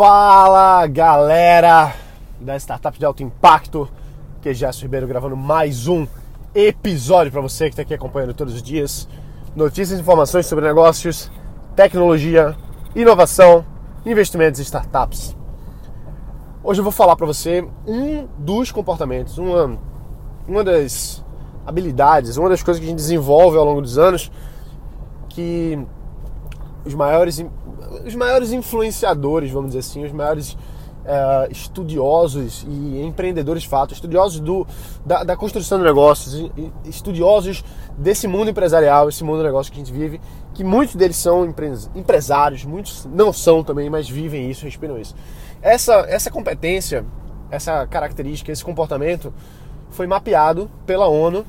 Fala galera da Startup de Alto Impacto, que é Gerson Ribeiro gravando mais um episódio para você que está aqui acompanhando todos os dias. Notícias e informações sobre negócios, tecnologia, inovação, investimentos e startups. Hoje eu vou falar para você um dos comportamentos, uma, uma das habilidades, uma das coisas que a gente desenvolve ao longo dos anos que os maiores, os maiores influenciadores, vamos dizer assim, os maiores uh, estudiosos e empreendedores de fato, estudiosos do, da, da construção de negócios, estudiosos desse mundo empresarial, esse mundo de negócios que a gente vive, que muitos deles são empresários, muitos não são também, mas vivem isso, respiram isso. Essa, essa competência, essa característica, esse comportamento foi mapeado pela ONU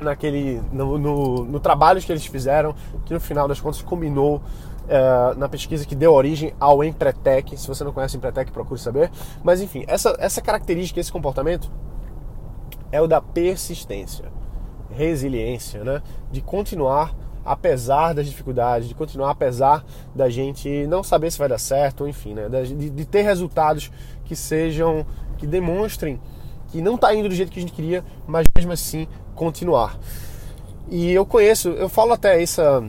naquele no, no, no trabalho que eles fizeram, que no final das contas combinou é, na pesquisa que deu origem ao Empretec. Se você não conhece o Empretec, procure saber. Mas enfim, essa, essa característica, esse comportamento é o da persistência, resiliência, né? De continuar apesar das dificuldades, de continuar apesar da gente não saber se vai dar certo, enfim, né? De, de ter resultados que sejam, que demonstrem que não está indo do jeito que a gente queria, mas mesmo assim continuar. E eu conheço, eu falo até essa,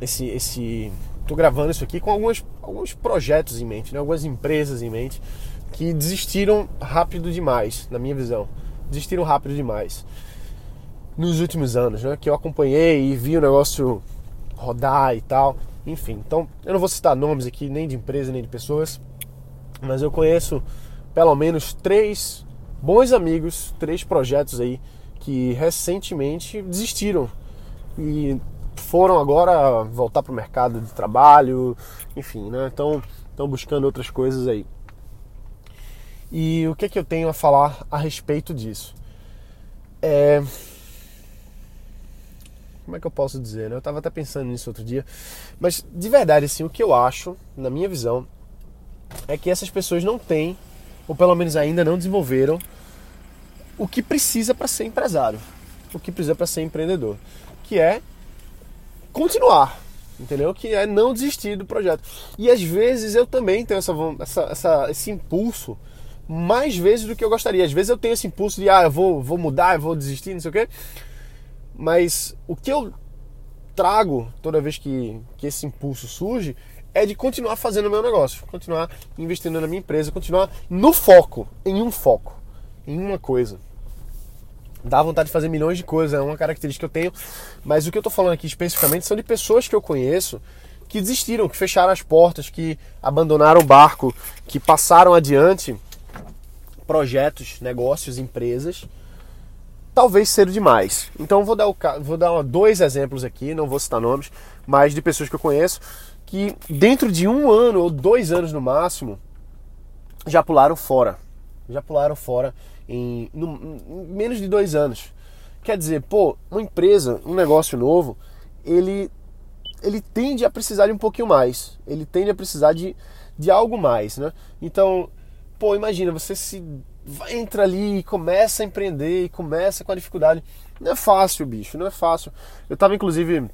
esse, esse, tô gravando isso aqui com alguns, alguns projetos em mente, né? algumas empresas em mente que desistiram rápido demais, na minha visão, desistiram rápido demais nos últimos anos, né? Que eu acompanhei e vi o negócio rodar e tal, enfim. Então, eu não vou citar nomes aqui nem de empresa nem de pessoas, mas eu conheço pelo menos três bons amigos, três projetos aí que recentemente desistiram e foram agora voltar para o mercado de trabalho, enfim, né? Então estão buscando outras coisas aí. E o que, é que eu tenho a falar a respeito disso? É... Como é que eu posso dizer? Né? Eu estava até pensando nisso outro dia, mas de verdade, assim, o que eu acho, na minha visão, é que essas pessoas não têm, ou pelo menos ainda não desenvolveram, o que precisa para ser empresário, o que precisa para ser empreendedor, que é continuar, entendeu? Que é não desistir do projeto. E às vezes eu também tenho essa, essa, essa, esse impulso, mais vezes do que eu gostaria. Às vezes eu tenho esse impulso de, ah, eu vou, vou mudar, eu vou desistir, não sei o quê. Mas o que eu trago toda vez que, que esse impulso surge é de continuar fazendo o meu negócio, continuar investindo na minha empresa, continuar no foco, em um foco, em uma coisa dá vontade de fazer milhões de coisas, é uma característica que eu tenho. Mas o que eu estou falando aqui especificamente são de pessoas que eu conheço que desistiram, que fecharam as portas, que abandonaram o barco, que passaram adiante projetos, negócios, empresas, talvez cedo demais. Então vou dar, o, vou dar dois exemplos aqui, não vou citar nomes, mas de pessoas que eu conheço que dentro de um ano ou dois anos no máximo já pularam fora. Já pularam fora em, no, em menos de dois anos. Quer dizer, pô, uma empresa, um negócio novo, ele, ele tende a precisar de um pouquinho mais. Ele tende a precisar de, de algo mais, né? Então, pô, imagina, você se entra ali e começa a empreender e começa com a dificuldade. Não é fácil, bicho, não é fácil. Eu estava inclusive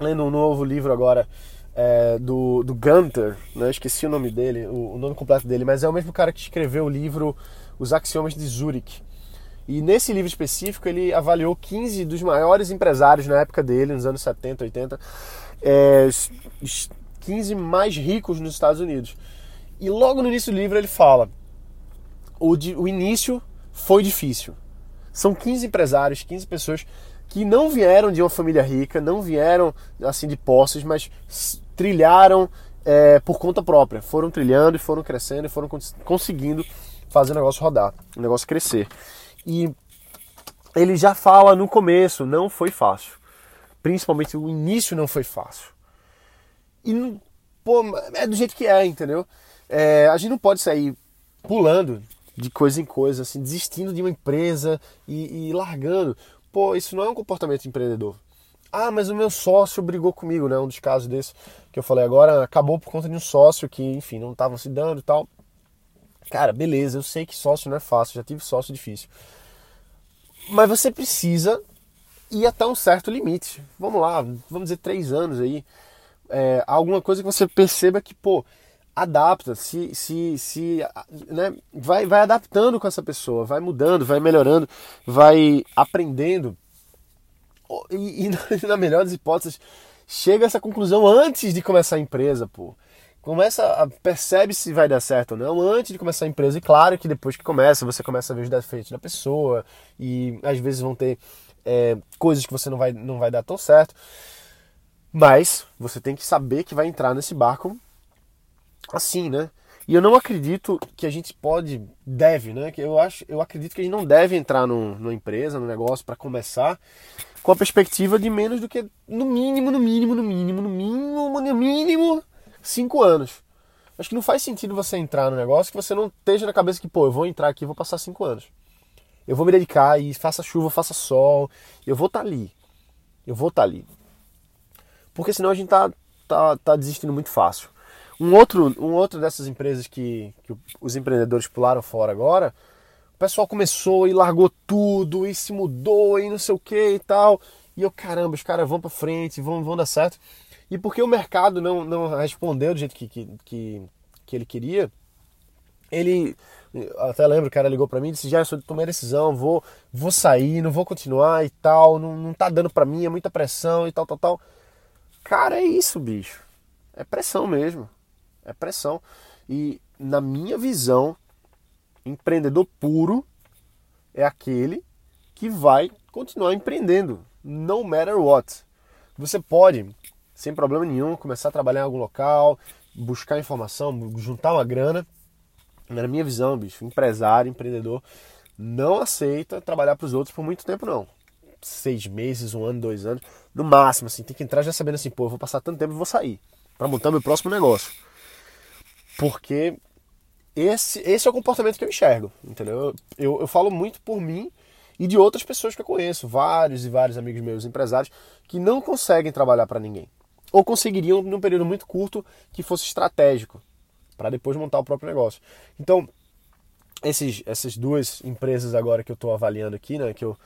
lendo um novo livro agora é, do, do Gunter, né? esqueci o nome dele, o, o, nome completo dele, mas é o mesmo cara que escreveu o livro Os Axiomas de Zurich. E nesse livro específico ele avaliou 15 dos maiores empresários na época dele, nos anos 70, 80, é, os 15 mais ricos nos Estados Unidos. E logo no início do livro ele fala: o, de, o início foi difícil. São 15 empresários, 15 pessoas que não vieram de uma família rica, não vieram assim de posses, mas trilharam é, por conta própria. Foram trilhando e foram crescendo e foram conseguindo fazer o negócio rodar, o negócio crescer. E ele já fala no começo, não foi fácil. Principalmente o início não foi fácil. E, pô, é do jeito que é, entendeu? É, a gente não pode sair pulando de coisa em coisa, assim, desistindo de uma empresa e, e largando. Pô, isso não é um comportamento empreendedor. Ah, mas o meu sócio brigou comigo, né? Um dos casos desse que eu falei agora acabou por conta de um sócio que, enfim, não estavam se dando e tal. Cara, beleza, eu sei que sócio não é fácil, já tive sócio difícil. Mas você precisa ir até um certo limite. Vamos lá, vamos dizer três anos aí. É, alguma coisa que você perceba que, pô, adapta, se, se, se né, vai, vai adaptando com essa pessoa, vai mudando, vai melhorando, vai aprendendo. E, e na melhor das hipóteses, chega a essa conclusão antes de começar a empresa, pô. Começa a, percebe se vai dar certo ou não antes de começar a empresa. E claro que depois que começa, você começa a ver os defeitos da pessoa e às vezes vão ter é, coisas que você não vai, não vai dar tão certo. Mas você tem que saber que vai entrar nesse barco assim, né? E eu não acredito que a gente pode, deve, né? Que eu acho, eu acredito que a gente não deve entrar no, numa empresa, no negócio para começar com a perspectiva de menos do que no mínimo, no mínimo, no mínimo, no mínimo, no mínimo cinco anos. Acho que não faz sentido você entrar no negócio que você não esteja na cabeça que, pô, eu vou entrar aqui vou passar cinco anos. Eu vou me dedicar e faça chuva, faça sol, eu vou estar tá ali. Eu vou estar tá ali. Porque senão a gente tá, tá, tá desistindo muito fácil. Um outro, um outro dessas empresas que, que os empreendedores pularam fora agora, o pessoal começou e largou tudo e se mudou e não sei o que e tal. E eu, caramba, os caras vão para frente, vão, vão dar certo. E porque o mercado não, não respondeu do jeito que, que, que, que ele queria, ele até lembro, o cara ligou para mim e disse: Já, eu tomei a decisão, vou, vou sair, não vou continuar e tal, não, não tá dando para mim, é muita pressão e tal, tal, tal. Cara, é isso, bicho. É pressão mesmo. É pressão. E na minha visão, empreendedor puro é aquele que vai continuar empreendendo, no matter what. Você pode, sem problema nenhum, começar a trabalhar em algum local, buscar informação, juntar uma grana. Na minha visão, bicho, empresário, empreendedor, não aceita trabalhar para os outros por muito tempo, não seis meses, um ano, dois anos, no máximo, assim, tem que entrar já sabendo assim, pô, vou passar tanto tempo e vou sair para montar meu próximo negócio. Porque esse, esse é o comportamento que eu enxergo, entendeu? Eu, eu falo muito por mim e de outras pessoas que eu conheço, vários e vários amigos meus empresários que não conseguem trabalhar para ninguém. Ou conseguiriam num período muito curto que fosse estratégico, para depois montar o próprio negócio. Então, esses, essas duas empresas agora que eu estou avaliando aqui, né, que eu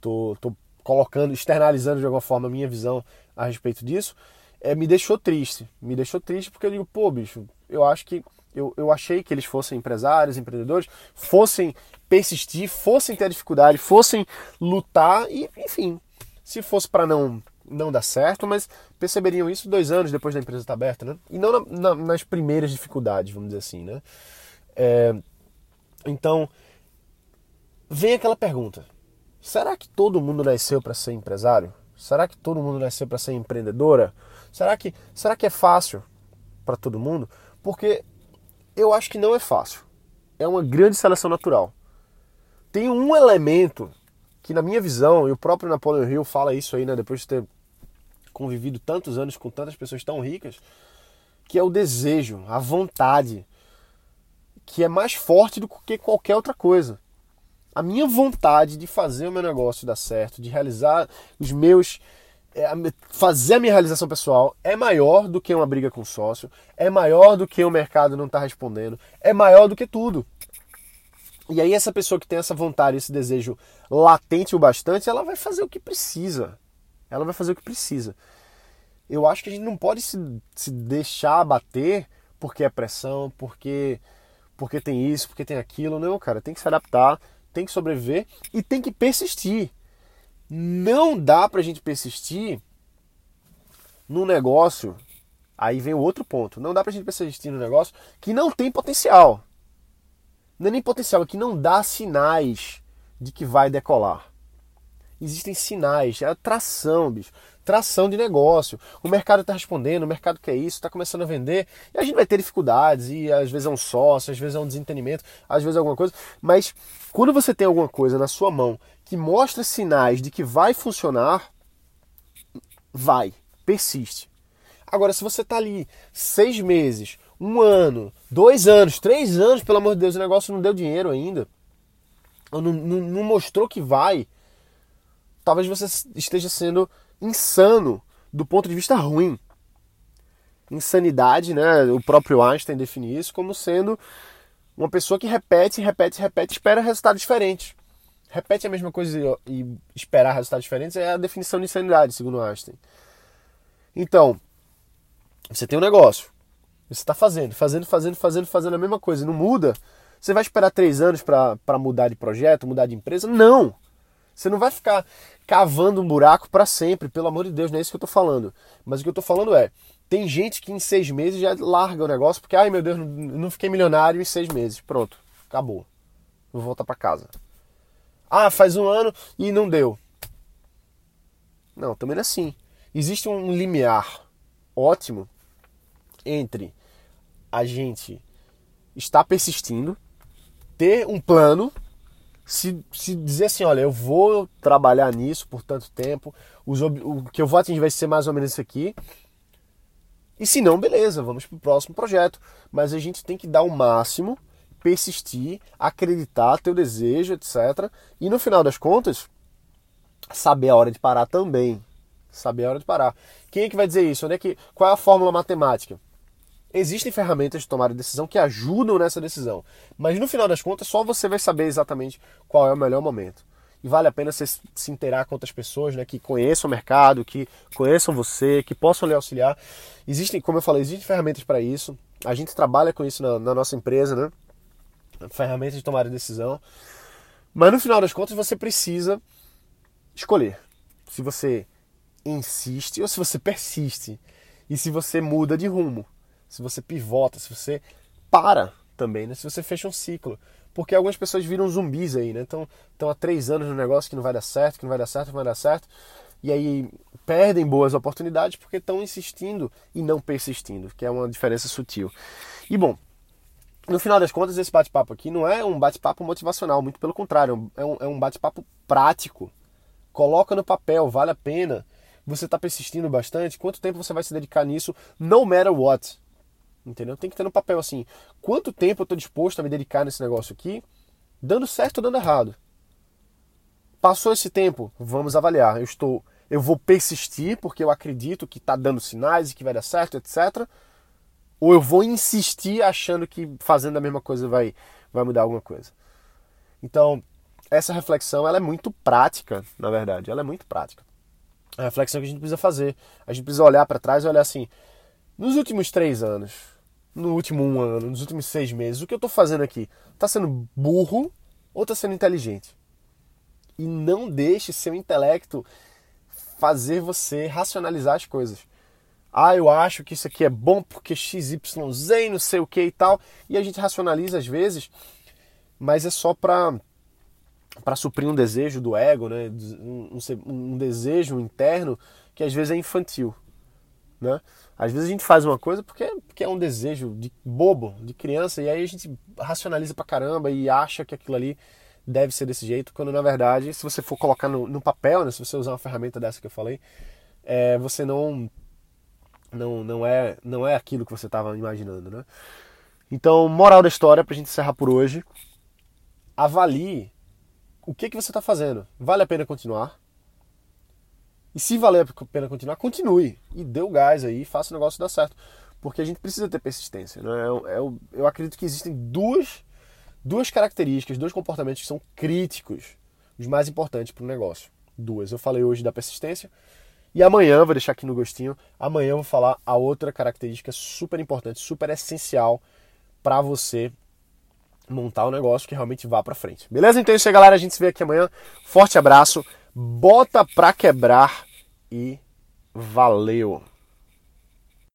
tô colocando, externalizando de alguma forma a minha visão a respeito disso, é, me deixou triste. Me deixou triste porque eu digo, pô, bicho, eu acho que. Eu, eu achei que eles fossem empresários, empreendedores, fossem persistir, fossem ter dificuldade, fossem lutar e, enfim, se fosse para não não dar certo, mas perceberiam isso dois anos depois da empresa estar aberta, né? E não na, na, nas primeiras dificuldades, vamos dizer assim, né? É, então, vem aquela pergunta: Será que todo mundo nasceu para ser empresário? Será que todo mundo nasceu para ser empreendedora? Será que, será que é fácil para todo mundo? Porque eu acho que não é fácil. É uma grande seleção natural. Tem um elemento que, na minha visão, e o próprio Napoleon Hill fala isso aí, né, depois de ter convivido tantos anos com tantas pessoas tão ricas, que é o desejo, a vontade, que é mais forte do que qualquer outra coisa a minha vontade de fazer o meu negócio dar certo, de realizar os meus. É, fazer a minha realização pessoal é maior do que uma briga com sócio, é maior do que o mercado não estar tá respondendo, é maior do que tudo. E aí, essa pessoa que tem essa vontade, esse desejo latente o bastante, ela vai fazer o que precisa. Ela vai fazer o que precisa. Eu acho que a gente não pode se, se deixar abater porque é pressão, porque, porque tem isso, porque tem aquilo. Não, cara, tem que se adaptar tem que sobreviver e tem que persistir. Não dá pra gente persistir num negócio. Aí vem o outro ponto. Não dá pra gente persistir num negócio que não tem potencial. Não é nem potencial, é que não dá sinais de que vai decolar. Existem sinais, é tração, bicho tração de negócio. O mercado está respondendo, o mercado quer isso, está começando a vender, e a gente vai ter dificuldades, e às vezes é um sócio, às vezes é um desentendimento, às vezes é alguma coisa, mas quando você tem alguma coisa na sua mão que mostra sinais de que vai funcionar, vai, persiste. Agora, se você está ali seis meses, um ano, dois anos, três anos, pelo amor de Deus, o negócio não deu dinheiro ainda, ou não, não, não mostrou que vai, talvez você esteja sendo insano do ponto de vista ruim. Insanidade, né? O próprio Einstein define isso como sendo uma pessoa que repete, repete, repete, espera resultados diferentes. Repete a mesma coisa e esperar resultados diferentes é a definição de insanidade, segundo Einstein. Então, você tem um negócio. Você está fazendo, fazendo, fazendo, fazendo, fazendo a mesma coisa, não muda. Você vai esperar três anos para mudar de projeto, mudar de empresa? Não! Você não vai ficar cavando um buraco para sempre, pelo amor de Deus, não é isso que eu estou falando. Mas o que eu estou falando é, tem gente que em seis meses já larga o negócio porque, ai meu Deus, não fiquei milionário em seis meses. Pronto, acabou. Vou voltar para casa. Ah, faz um ano e não deu. Não, também não é assim. Existe um limiar ótimo entre a gente estar persistindo, ter um plano, se, se dizer assim, olha, eu vou trabalhar nisso por tanto tempo, os, o que eu vou atingir vai ser mais ou menos isso aqui. E se não, beleza, vamos para o próximo projeto. Mas a gente tem que dar o máximo, persistir, acreditar, ter o desejo, etc. E no final das contas, saber a hora de parar também. Saber a hora de parar. Quem é que vai dizer isso? Onde é que, qual é a fórmula matemática? Existem ferramentas de tomar decisão que ajudam nessa decisão, mas no final das contas só você vai saber exatamente qual é o melhor momento. E vale a pena você se inteirar com outras pessoas né, que conheçam o mercado, que conheçam você, que possam lhe auxiliar. Existem, como eu falei, existem ferramentas para isso. A gente trabalha com isso na, na nossa empresa, né? Ferramentas de tomar decisão. Mas no final das contas você precisa escolher se você insiste ou se você persiste e se você muda de rumo se você pivota, se você para também, né? Se você fecha um ciclo. Porque algumas pessoas viram zumbis aí, né? Estão há três anos no negócio que não vai dar certo, que não vai dar certo, que não vai dar certo. E aí perdem boas oportunidades porque estão insistindo e não persistindo, que é uma diferença sutil. E bom, no final das contas, esse bate-papo aqui não é um bate-papo motivacional, muito pelo contrário, é um, é um bate-papo prático. Coloca no papel, vale a pena. Você está persistindo bastante? Quanto tempo você vai se dedicar nisso? No matter what. Entendeu? Tem que ter no papel assim, quanto tempo eu estou disposto a me dedicar nesse negócio aqui, dando certo ou dando errado. Passou esse tempo, vamos avaliar. Eu estou, eu vou persistir porque eu acredito que está dando sinais e que vai dar certo, etc. Ou eu vou insistir achando que fazendo a mesma coisa vai, vai mudar alguma coisa. Então, essa reflexão ela é muito prática, na verdade. Ela é muito prática. É a reflexão que a gente precisa fazer. A gente precisa olhar para trás e olhar assim: nos últimos três anos, no último um ano, nos últimos seis meses, o que eu estou fazendo aqui? Está sendo burro ou está sendo inteligente? E não deixe seu intelecto fazer você racionalizar as coisas. Ah, eu acho que isso aqui é bom porque XYZ e não sei o que e tal. E a gente racionaliza às vezes, mas é só para para suprir um desejo do ego, né? um, um, um desejo interno que às vezes é infantil. Né? Às vezes a gente faz uma coisa porque, porque é um desejo de bobo, de criança, e aí a gente racionaliza pra caramba e acha que aquilo ali deve ser desse jeito, quando na verdade, se você for colocar no, no papel, né, se você usar uma ferramenta dessa que eu falei, é, você não, não, não, é, não é aquilo que você estava imaginando. Né? Então, moral da história, pra gente encerrar por hoje, avalie o que, que você está fazendo. Vale a pena continuar? E se valer a pena continuar, continue. E dê o gás aí, faça o negócio dar certo. Porque a gente precisa ter persistência. Né? Eu, eu, eu acredito que existem duas, duas características, dois comportamentos que são críticos, os mais importantes para o negócio. Duas. Eu falei hoje da persistência. E amanhã, vou deixar aqui no gostinho, amanhã eu vou falar a outra característica super importante, super essencial para você montar um negócio que realmente vá para frente. Beleza? Então é isso aí, galera. A gente se vê aqui amanhã. Forte abraço. Bota pra quebrar e valeu!